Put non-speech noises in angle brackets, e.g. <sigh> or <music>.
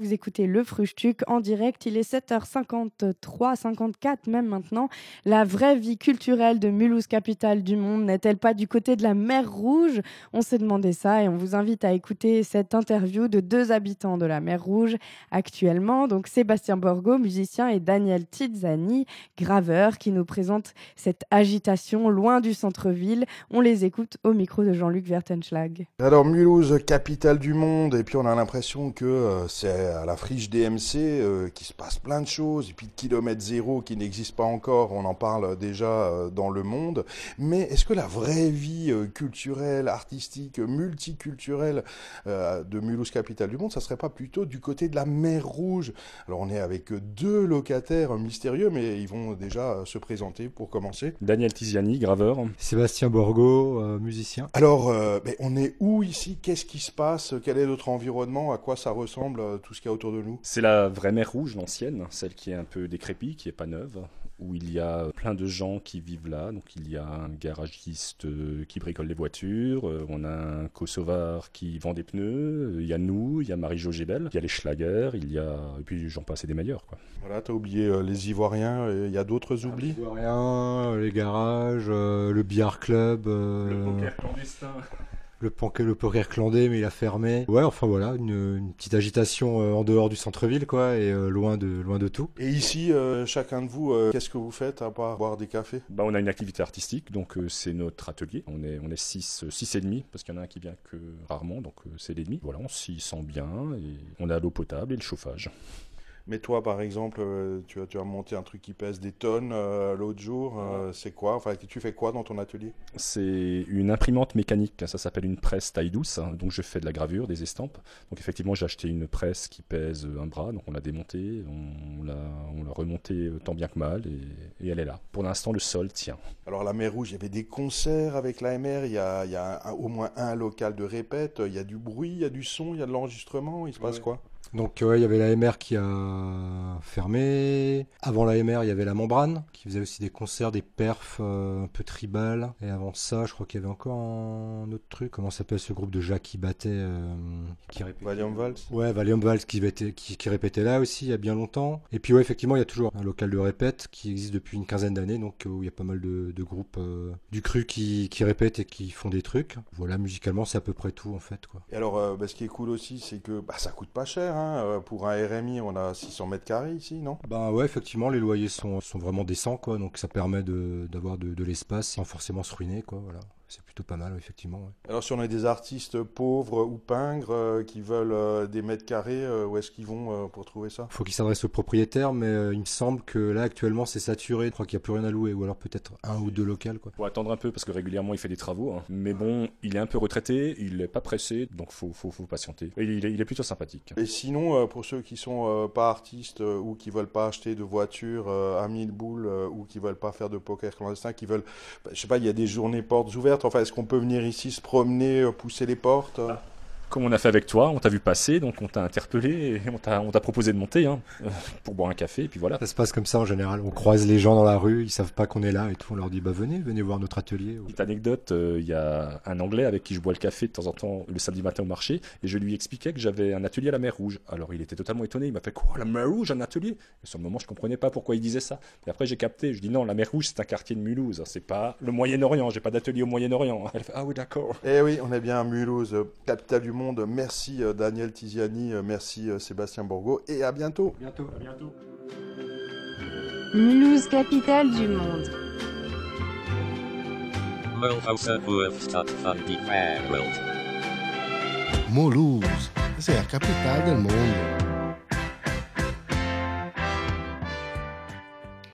Vous écoutez le Frustuc en direct, il est 7h53, 54 même maintenant. La vraie vie culturelle de Mulhouse, capitale du monde, n'est-elle pas du côté de la mer Rouge? On s'est demandé ça et on vous invite à écouter cette interview de deux habitants de la mer Rouge actuellement, donc Sébastien Borgo, musicien, et Daniel Tizzani, graveur, qui nous présente cette agitation loin du centre-ville. On les écoute au micro de Jean-Luc Vertenschlag. Alors Mulhouse, capitale du monde, et puis on a l'impression que euh, c'est à la friche DMC euh, qui se passe plein de choses, et puis de kilomètre zéro qui n'existe pas encore, on en parle déjà euh, dans le monde. Mais est-ce que la vraie vie euh, culturelle, artistique, multiculturelle de Mulhouse, capitale du monde, ça serait pas plutôt du côté de la mer Rouge? Alors on est avec deux locataires mystérieux, mais ils vont déjà se présenter pour commencer. Daniel Tiziani, graveur. Sébastien Borgo, musicien. Alors, mais on est où ici? Qu'est-ce qui se passe? Quel est notre environnement? À quoi ça ressemble tout ce qu'il y a autour de nous C'est la vraie mer rouge, l'ancienne, celle qui est un peu décrépite, qui est pas neuve, où il y a plein de gens qui vivent là. Donc il y a un garagiste euh, qui bricole les voitures, euh, on a un Kosovar qui vend des pneus, il y a nous, il y a Marie-Jo Gébel, il y a les Schlager, il y a... et puis j'en passe et des meilleurs. Quoi. Voilà, t'as oublié euh, les Ivoiriens, il y a d'autres oublis Les Ivoiriens, les garages, le billard club... Le poker clandestin le, panquet, le poker clandé, mais il a fermé. Ouais, enfin voilà, une, une petite agitation euh, en dehors du centre-ville, quoi, et euh, loin de loin de tout. Et ici, euh, chacun de vous, euh, qu'est-ce que vous faites à part boire des cafés? Bah, On a une activité artistique, donc euh, c'est notre atelier. On est on est six, six et demi, parce qu'il y en a un qui vient que rarement, donc c'est l'ennemi. Voilà, on s'y sent bien, et on a l'eau potable et le chauffage. Mais toi, par exemple, euh, tu as, tu as monté un truc qui pèse des tonnes euh, l'autre jour. Euh, c'est quoi? Enfin, tu fais quoi dans ton atelier? C'est une imprimante mécanique. Ça s'appelle une presse taille douce. hein. Donc, je fais de la gravure, des estampes. Donc, effectivement, j'ai acheté une presse qui pèse un bras. Donc, on l'a démontée, on l'a, on l'a remontée tant bien que mal, et, et elle est là. Pour l'instant, le sol tient. Alors, la mer Rouge, il y avait des concerts avec l'AMR. Il y a, il y a un- au moins un local de répète. Il y a du bruit, il y a du son, il y a de l'enregistrement. Il se passe Ouais. quoi? Donc ouais, il y avait l'AMR qui a fermé. Avant l'AMR, il y avait la Membrane qui faisait aussi des concerts, des perfs euh, un peu tribal. Et avant ça, je crois qu'il y avait encore un autre truc. Comment s'appelle ce groupe de Jacques qui battait, euh, qui répétait Valium Vals Ouais, Valium Vals qui, battait- qui, qui répétait là aussi il y a bien longtemps. Et puis ouais, effectivement, il y a toujours un local de répète qui existe depuis une quinzaine d'années, donc euh, où il y a pas mal de, de groupes euh, du cru qui, qui répètent et qui font des trucs. Voilà, musicalement, c'est à peu près tout en fait. Quoi. Et alors, bah, ce qui est cool aussi, c'est que bah, ça coûte pas cher. Hein. Euh, Pour un RMI, on a 600 mètres carrés ici, non? Ben ouais, effectivement, les loyers sont, sont vraiment décents, quoi. Donc ça permet d'avoir de, de l'espace sans forcément se ruiner, quoi. Voilà. C'est plutôt pas mal, effectivement. ouais. Alors, si on a des artistes pauvres ou pingres euh, qui veulent euh, des mètres carrés, euh, où est-ce qu'ils vont euh, pour trouver ça? Faut qu'ils s'adressent au propriétaire, mais euh, il me semble que là, actuellement, c'est saturé. Je crois qu'il n'y a plus rien à louer, ou alors peut-être un ou deux locales, quoi. Faut attendre un peu parce que régulièrement il fait des travaux. hein. Mais bon, il est un peu retraité, il est pas pressé, donc faut, faut, faut patienter. Et il est, il est plutôt sympathique. Et sinon, euh, pour ceux qui sont euh, pas artistes euh, ou qui veulent pas acheter de voiture euh, à 1000 boules euh, ou qui veulent pas faire de poker clandestin, qui veulent, bah, je sais pas, il y a des journées portes ouvertes. Enfin, est-ce qu'on peut venir ici se promener, euh, pousser les portes euh? Comme on a fait avec toi, on t'a vu passer, donc on t'a interpellé et on t'a on t'a proposé de monter hein, euh, pour boire un café, et puis voilà. Ça se passe comme ça en général. On croise les gens dans la rue, ils savent pas qu'on est là et tout. On leur dit, bah venez, venez voir notre atelier. Petite anecdote, euh, il y a un Anglais avec qui je bois le café de temps en temps le samedi matin au marché, et je lui expliquais que j'avais un atelier à la mer Rouge. Alors il était totalement étonné, il m'a fait quoi, la mer Rouge, un atelier? Et sur le moment, je comprenais pas pourquoi il disait ça. Et après, j'ai capté, je dis non, la mer Rouge, c'est un quartier de Mulhouse, hein, c'est pas le Moyen-Orient, j'ai pas d'atelier au Moyen-Orient. <laughs> Elle fait ah oui, d'accord. Eh oui, on est bien à Mulhouse, capitale du monde. Merci euh, Daniel Tiziani, euh, merci euh, Sébastien Borgo, et à bientôt. Bientôt. À bientôt. Mulhouse, capitale du monde. Mulhouse hoofdstad van die wereld. Mulhouse,